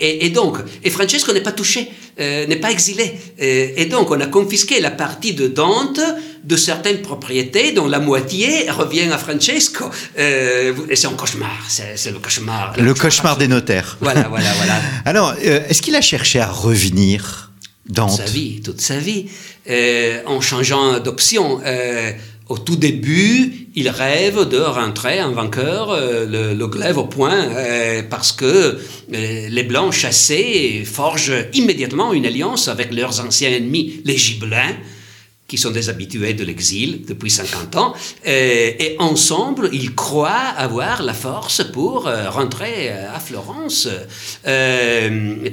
et, et, donc, et Francesco n'est pas touché, euh, n'est pas exilé. Et donc, on a confisqué la partie de Dante de certaines propriétés dont la moitié revient à Francesco. Et c'est un cauchemar, c'est le cauchemar. Le, le cauchemar des notaires. Voilà, voilà, voilà. Alors, est-ce qu'il a cherché à revenir Dante? Toute sa vie, toute sa vie, en changeant d'option au tout début, il rêve de rentrer en vainqueur, euh, le, glaive au point, euh, parce que euh, les Blancs chassés forgent immédiatement une alliance avec leurs anciens ennemis, les Gibelins, qui sont des habitués de l'exil depuis 50 ans, et ensemble, ils croient avoir la force pour rentrer à Florence.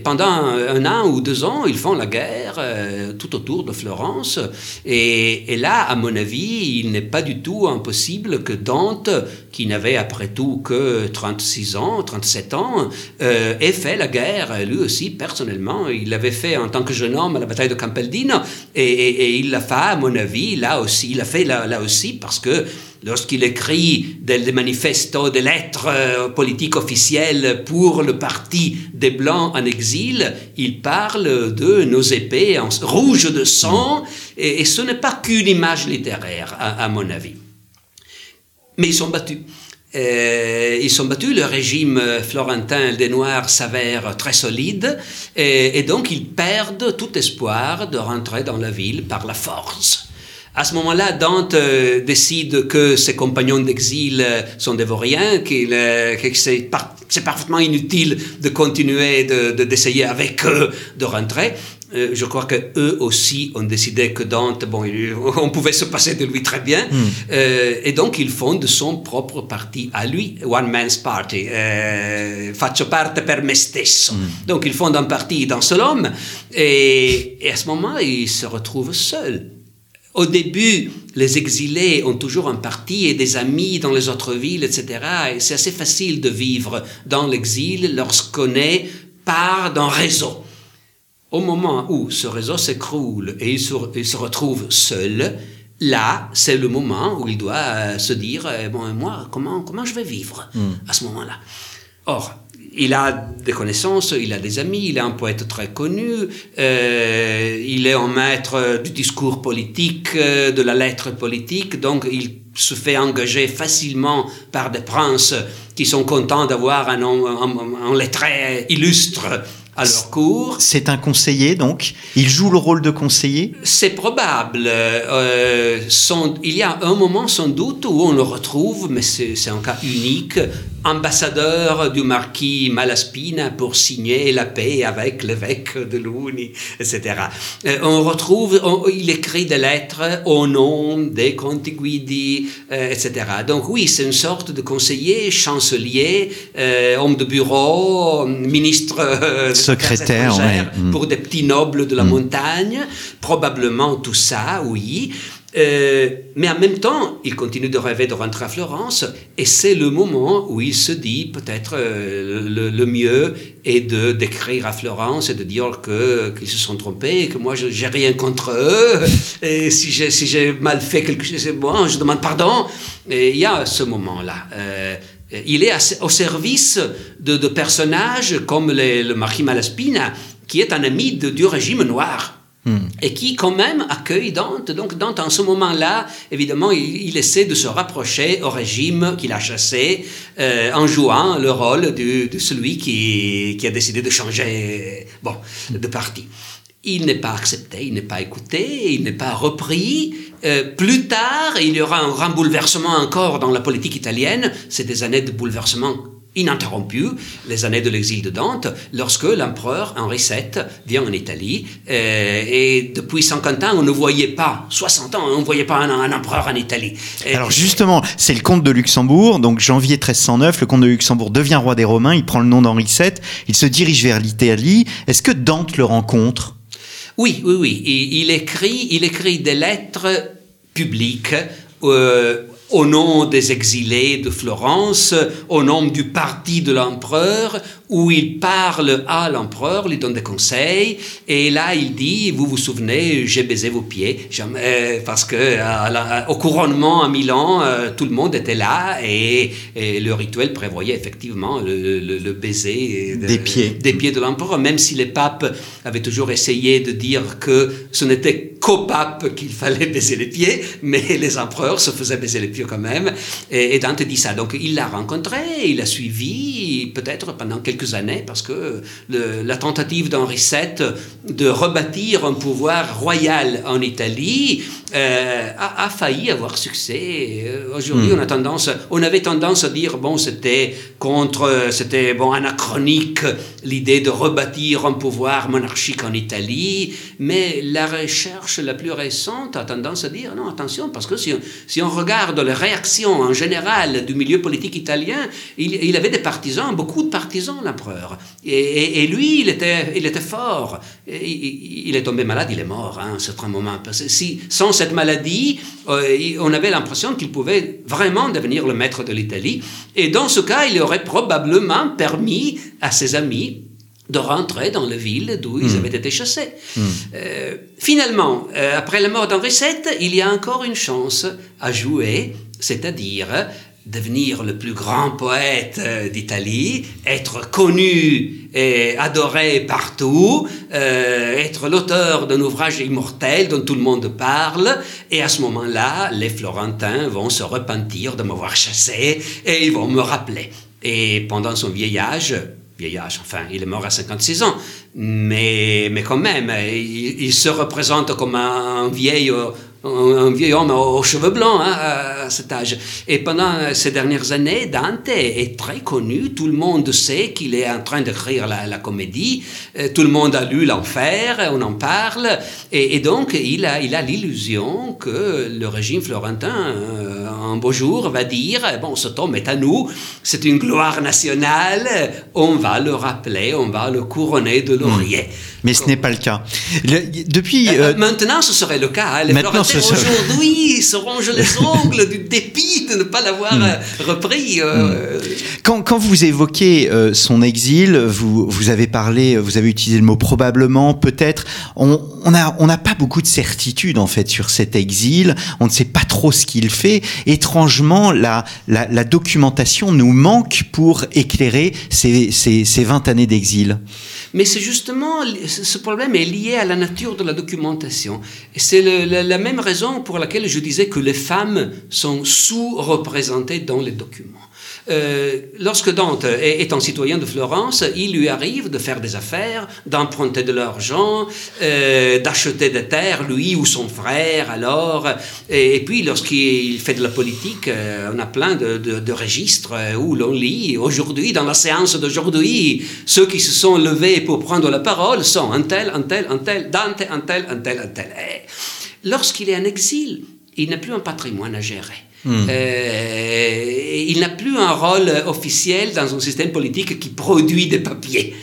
pendant un an ou deux ans, ils font la guerre tout autour de Florence, et, là, à mon avis, il n'est pas du tout impossible que Dante, qui n'avait après tout que 36 ans, 37 ans, euh, ait fait la guerre, lui aussi, personnellement. Il l'avait fait en tant que jeune homme à la bataille de Campaldino, et, il l'a fait, à mon avis, là aussi. Il l'a fait là, aussi parce que lorsqu'il écrit des, manifestos, des lettres euh, politiques officielles pour le parti des Blancs en exil, il parle de nos épées en, rouges de sang, et, ce n'est pas qu'une image littéraire, à mon avis. Mais ils sont battus. Euh, ils sont battus, le régime florentin des Noirs s'avère très solide et, donc ils perdent tout espoir de rentrer dans la ville par la force. À ce moment-là, Dante euh, décide que ses compagnons d'exil euh, sont des vauriens, que c'est, parfaitement inutile de continuer d'essayer avec eux de rentrer. Euh, je crois que eux aussi ont décidé que Dante, bon, on pouvait se passer de lui très bien, hmm. euh, et donc ils fondent son propre parti à lui, One Man's Party, euh, faccio parte per me stesso. Hmm. Donc ils fondent un parti d'un seul homme, et, et à ce moment, ils se retrouvent seuls. Au début, les exilés ont toujours un parti et des amis dans les autres villes, etc. Et c'est assez facile de vivre dans l'exil lorsqu'on est part d'un réseau. Au moment où ce réseau s'écroule et il se, retrouve seul, là, c'est le moment où il doit euh, se dire, euh, bon, moi, comment, comment je vais vivre hmm. à ce moment-là? Or, il a des connaissances, il a des amis, il est un poète très connu, euh, il est un maître du discours politique, de la lettre politique, donc il se fait engager facilement par des princes qui sont contents d'avoir un, un, un lettré illustre à leur cours. C'est un conseiller, donc Il joue le rôle de conseiller? C'est probable. Euh, il y a un moment sans doute où on le retrouve, mais c'est un cas unique, ambassadeur du marquis Malaspina pour signer la paix avec l'évêque de Luni, etc. Euh, on retrouve, il écrit des lettres au nom des Conti Guidi, euh, etc. Donc oui, c'est une sorte de conseiller, chancelier, homme de bureau, ministre secrétaire mm. pour des petits nobles de la mm. montagne, probablement tout ça, oui. Euh, mais en même temps, il continue de rêver de rentrer à Florence, et c'est le moment où il se dit peut-être euh, le, mieux est de d'écrire à Florence et de dire que qu'ils se sont trompés, que moi j'ai rien contre eux, et si j'ai si j'ai mal fait quelque chose, bon, je demande pardon. Et il y a ce moment-là. Euh, il est au service de, personnages comme le marquis Malaspina, qui est un ami du régime noir. Hmm. Et qui quand même accueille Dante. Donc Dante, en ce moment-là, évidemment, il, essaie de se rapprocher au régime qu'il a chassé euh, en jouant le rôle de, celui qui, a décidé de changer bon, de parti. Il n'est pas accepté, il n'est pas écouté, il n'est pas repris. Euh, plus tard, il y aura un grand bouleversement encore dans la politique italienne. C'est des années de bouleversement ininterrompu, les années de l'exil de Dante, lorsque l'empereur Henri VII vient en Italie. Euh, et depuis 50 ans, on ne voyait pas, 60 ans, on ne voyait pas un, empereur en Italie. Alors justement, c'est le comte de Luxembourg, donc janvier 1309, le comte de Luxembourg devient roi des Romains, il prend le nom d'Henri VII, il se dirige vers l'Italie. Est-ce que Dante le rencontre? Oui, oui, oui. Il, écrit, il écrit des lettres publiques euh, au nom des exilés de Florence, au nom du parti de l'empereur, où il parle à l'empereur, lui donne des conseils, et là il dit, vous vous souvenez, j'ai baisé vos pieds, jamais, parce que au couronnement à Milan, euh, tout le monde était là, et, le rituel prévoyait effectivement le, baiser des pieds, des pieds de l'empereur, même si les papes avaient toujours essayé de dire que ce n'était qu'aux papes qu'il fallait baiser les pieds, mais les empereurs se faisaient baiser les pieds quand même, et, et Dante dit ça. Donc il l'a rencontré, il l'a suivi, peut-être pendant quelques quelques années parce que la tentative d'Henri VII de rebâtir un pouvoir royal en Italie euh, a, failli avoir succès. Euh, aujourd'hui, hmm. on a tendance, on avait tendance à dire bon, c'était contre, c'était bon anachronique l'idée de rebâtir un pouvoir monarchique en Italie, mais la recherche la plus récente a tendance à dire non, attention, parce que si, si on regarde les réactions en général du milieu politique italien, il, avait des partisans, beaucoup de partisans, l'empereur. Et, lui, il était, il était fort. il, est tombé malade, il est mort hein, à un certain moment. Parce que si, sans cette maladie, euh, on avait l'impression qu'il pouvait vraiment devenir le maître de l'Italie. Et dans ce cas, il aurait probablement permis à ses amis de rentrer dans la ville d'où ils hmm. avaient été chassés. Hmm. Euh, finalement, euh, après la mort d'Henri VII, il y a encore une chance à jouer, c'est-à-dire devenir le plus grand poète euh, d'Italie, être connu et adoré partout, euh, être l'auteur d'un ouvrage immortel dont tout le monde parle, et à ce moment-là, les Florentins vont se repentir de m'avoir chassé et ils vont me rappeler. Et pendant son vieillage, vieillage, enfin, il est mort à 56 ans, mais, mais quand même, il, se représente comme un, vieil un, vieil homme aux cheveux blancs hein, à cet âge. Et pendant ces dernières années, Dante est très connu. Tout le monde sait qu'il est en train d'écrire la, la, comédie. Euh, tout le monde a lu L'Enfer, on en parle. Et, donc, il a il a l'illusion que le régime florentin, euh, un beau jour, va dire Bon, cet homme est à nous, c'est une gloire nationale, on va le rappeler, on va le couronner de laurier. Mais ce n'est pas le cas. depuis. Euh, maintenant, ce serait le cas. Hein. maintenant, aujourd'hui se rongent les ongles du dépit de ne pas l'avoir hmm. euh, repris. Euh. Hmm. Quand, quand, vous évoquez euh, son exil, vous, vous avez parlé, vous avez utilisé le mot probablement, peut-être. On n'a on a pas beaucoup de certitude en fait sur cet exil. On ne sait pas trop ce qu'il fait. Étrangement, la, la, la, documentation nous manque pour éclairer ces, ces, ces 20 années d'exil. Mais c'est justement, ce problème est lié à la nature de la documentation. Et c'est la même raison pour laquelle je disais que les femmes sont sous-représentées dans les documents. Euh, lorsque Dante est, un citoyen de Florence, il lui arrive de faire des affaires, d'emprunter de l'argent, euh, d'acheter des terres, lui ou son frère, alors. Et, puis, lorsqu'il fait de la politique, euh, on a plein de, de registres où l'on lit, aujourd'hui, dans la séance d'aujourd'hui, ceux qui se sont levés pour prendre la parole sont un tel, un tel, un tel, Dante, un tel, un tel, un tel. Lorsqu'il est en exil, il n'a plus un patrimoine à gérer. Hmm. Euh, il n'a plus un rôle officiel dans un système politique qui produit des papiers.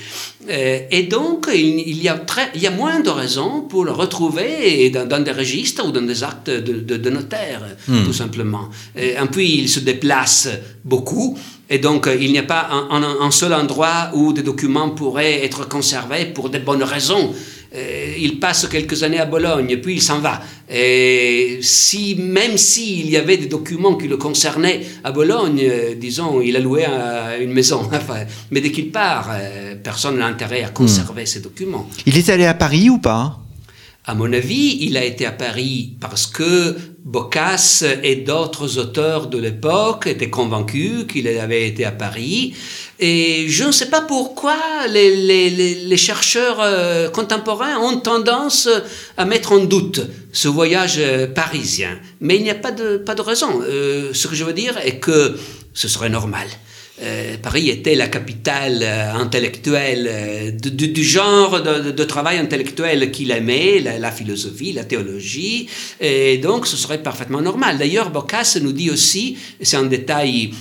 Euh, et donc, il, y a très, il y a moins de raisons pour le retrouver dans, des registres ou dans des actes de, de, notaire, hmm. tout simplement. Et, puis, il se déplace beaucoup. Et donc, il n'y a pas un, un, seul endroit où des documents pourraient être conservés pour de bonnes raisons. Euh, il passe quelques années à Bologne, puis il s'en va. Et si, même s'il y avait des documents qui le concernaient à Bologne, euh, disons, il a loué une maison, mais dès qu'il part, euh, personne n'a intérêt à conserver hmm. ces documents. Il est allé à Paris ou pas? À mon avis, il a été à Paris parce que Boccace et d'autres auteurs de l'époque étaient convaincus qu'il avait été à Paris. Et je ne sais pas pourquoi les, chercheurs euh, contemporains ont tendance à mettre en doute ce voyage euh, parisien. Mais il n'y a pas de, pas de raison. Euh, ce que je veux dire est que ce serait normal. Euh, Paris était la capitale euh, intellectuelle euh, du, genre de, travail intellectuel qu'il aimait, la, philosophie, la théologie, et donc ce serait parfaitement normal. D'ailleurs, Boccace nous dit aussi, c'est un détail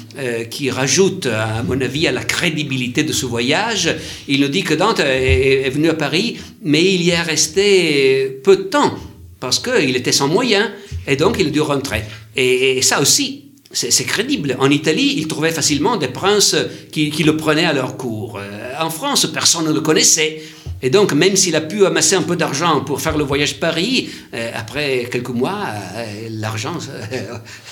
qui rajoute, à mon avis, à la crédibilité de ce voyage, il nous dit que Dante est, venu à Paris, mais il y est resté peu de temps, parce qu'il était sans moyens, et donc il a dû rentrer. et ça aussi, c'est crédible. En Italie, ils trouvaient facilement des princes qui, qui, le prenaient à leur cour. Euh, en France, personne ne le connaissait. Et donc, même s'il a pu amasser un peu d'argent pour faire le voyage Paris, euh, après quelques mois, euh, l'argent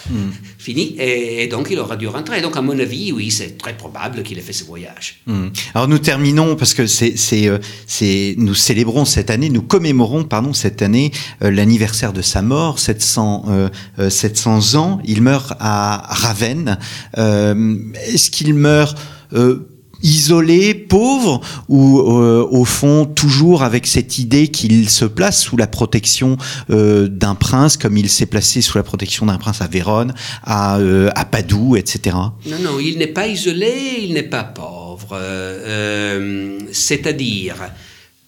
hmm. fini, et, donc il aura dû rentrer. Et donc, à mon avis, oui, c'est très probable qu'il ait fait ce voyage. Hmm. Alors, nous terminons, parce que c'est, c'est, nous célébrons cette année, nous commémorons, pardon, cette année, euh, l'anniversaire de sa mort, 700, 700 ans. Il meurt à Ravenne. Est-ce qu'il meurt isolé, pauvre, ou au fond toujours avec cette idée qu'il se place sous la protection d'un prince, comme il s'est placé sous la protection d'un prince à Vérone, à, à Padoue, etc. Non, non, il n'est pas isolé, il n'est pas pauvre. C'est-à-dire,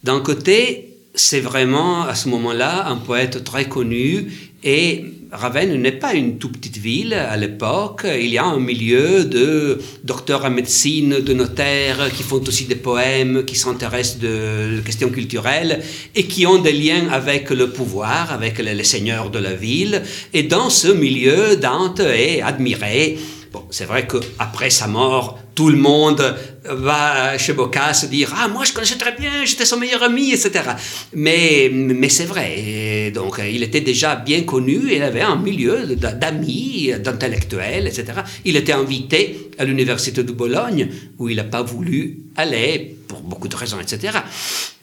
d'un côté, c'est vraiment à ce moment-là un poète très connu et Ravenne n'est pas une toute petite ville à l'époque. Il y a un milieu de docteurs en médecine, de notaires qui font aussi des poèmes, qui s'intéressent de questions culturelles et qui ont des liens avec le pouvoir, avec les seigneurs de la ville. Et dans ce milieu, Dante est admiré Bon, c'est vrai qu'après sa mort, tout le monde va chez Boccace dire Ah, moi je connaissais très bien, j'étais son meilleur ami, etc. Mais, mais c'est vrai. donc, il était déjà bien connu, il avait un milieu d'amis, d'intellectuels, etc. Il était invité à l'université de Bologne, où il n'a pas voulu aller pour beaucoup de raisons, etc.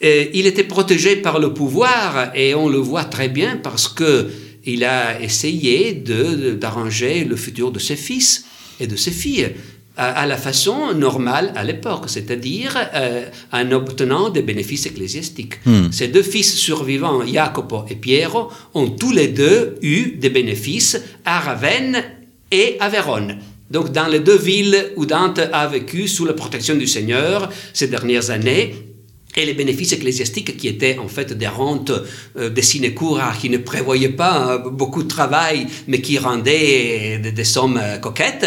il était protégé par le pouvoir, et on le voit très bien parce que il a essayé d'arranger le futur de ses fils et de ses filles à, la façon normale à l'époque, c'est-à-dire euh, en obtenant des bénéfices ecclésiastiques. Hmm. Ces deux fils survivants, Jacopo et Piero, ont tous les deux eu des bénéfices à Ravenne et à Vérone. Donc dans les deux villes où Dante a vécu sous la protection du Seigneur ces dernières années, et les bénéfices ecclésiastiques qui étaient en fait des rentes euh, des sinécures qui ne prévoyaient pas euh, beaucoup de travail mais qui rendaient des, sommes euh, coquettes,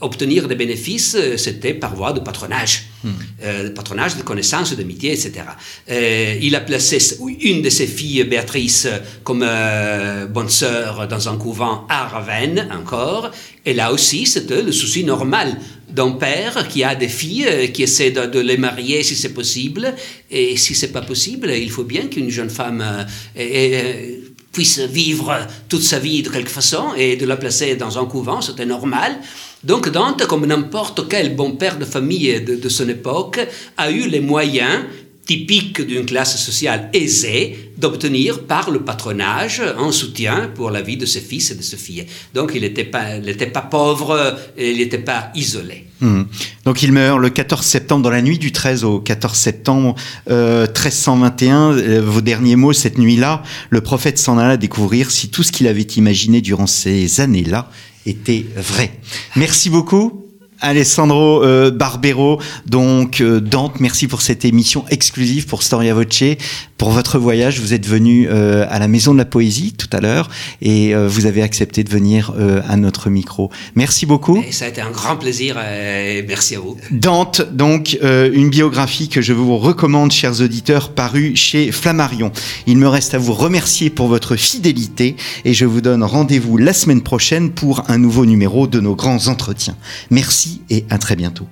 obtenir des bénéfices c'était par voie de patronage, hmm. patronage de connaissances, d'amitié, etc. il a placé une de ses filles, Béatrice, comme bonne sœur dans un couvent à Ravenne encore, et là aussi c'était le souci normal d'un père qui a des filles, euh, qui essaie de, les marier si c'est possible. Et si c'est pas possible, il faut bien qu'une jeune femme euh, euh, puisse vivre toute sa vie de quelque façon et de la placer dans un couvent, c'était normal. Donc Dante, comme n'importe quel bon père de famille de, son époque, a eu les moyens typique d'une classe sociale aisée d'obtenir par le patronage un soutien pour la vie de ses fils et de ses filles. Donc il n'était pas, pas pauvre, il n'était pas isolé. Hmm. Donc il meurt le 14 septembre, dans la nuit du 13 au 14 septembre 1321. Euh, euh, vos derniers mots cette nuit-là, le prophète s'en alla découvrir si tout ce qu'il avait imaginé durant ces années-là était vrai. Merci beaucoup. Alessandro euh, Barbero, donc euh, Dante, merci pour cette émission exclusive pour Storia Voce. Pour votre voyage, vous êtes venu euh, à la Maison de la Poésie tout à l'heure et vous avez accepté de venir à notre micro. Merci beaucoup. ça a été un grand plaisir et merci à vous. Dante, donc une biographie que je vous recommande, chers auditeurs, parue chez Flammarion. Il me reste à vous remercier pour votre fidélité et je vous donne rendez-vous la semaine prochaine pour un nouveau numéro de nos grands entretiens. Merci et à très bientôt.